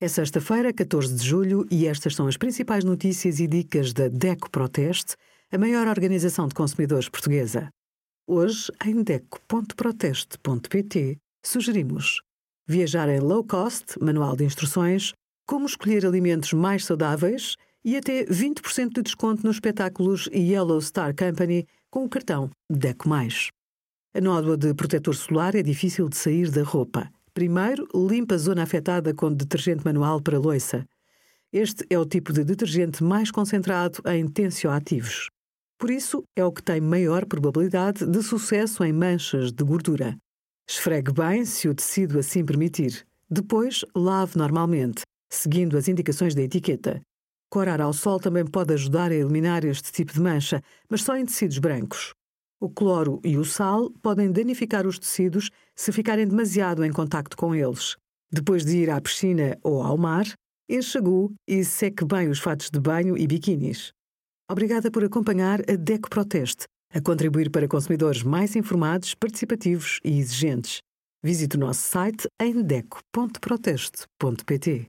É sexta-feira, 14 de julho, e estas são as principais notícias e dicas da DECO Proteste, a maior organização de consumidores portuguesa. Hoje, em DECO.proteste.pt, sugerimos viajar em low cost, manual de instruções, como escolher alimentos mais saudáveis e até 20% de desconto nos espetáculos Yellow Star Company com o cartão DECO+. A nódoa de protetor solar é difícil de sair da roupa. Primeiro, limpa a zona afetada com detergente manual para loiça. Este é o tipo de detergente mais concentrado em tensioativos. Por isso, é o que tem maior probabilidade de sucesso em manchas de gordura. Esfregue bem se o tecido assim permitir. Depois, lave normalmente, seguindo as indicações da etiqueta. Corar ao sol também pode ajudar a eliminar este tipo de mancha, mas só em tecidos brancos. O cloro e o sal podem danificar os tecidos se ficarem demasiado em contacto com eles. Depois de ir à piscina ou ao mar, enxague e seque bem os fatos de banho e biquínis. Obrigada por acompanhar a DECO Proteste, a contribuir para consumidores mais informados, participativos e exigentes. Visite o nosso site em deco.proteste.pt.